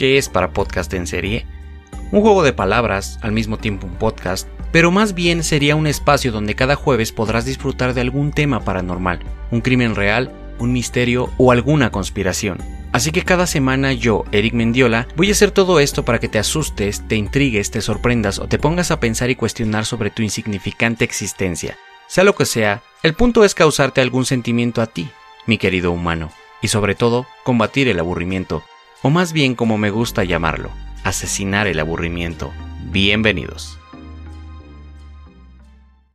¿Qué es para podcast en serie? Un juego de palabras, al mismo tiempo un podcast, pero más bien sería un espacio donde cada jueves podrás disfrutar de algún tema paranormal, un crimen real, un misterio o alguna conspiración. Así que cada semana yo, Eric Mendiola, voy a hacer todo esto para que te asustes, te intrigues, te sorprendas o te pongas a pensar y cuestionar sobre tu insignificante existencia. Sea lo que sea, el punto es causarte algún sentimiento a ti, mi querido humano, y sobre todo, combatir el aburrimiento, o más bien como me gusta llamarlo, asesinar el aburrimiento. Bienvenidos.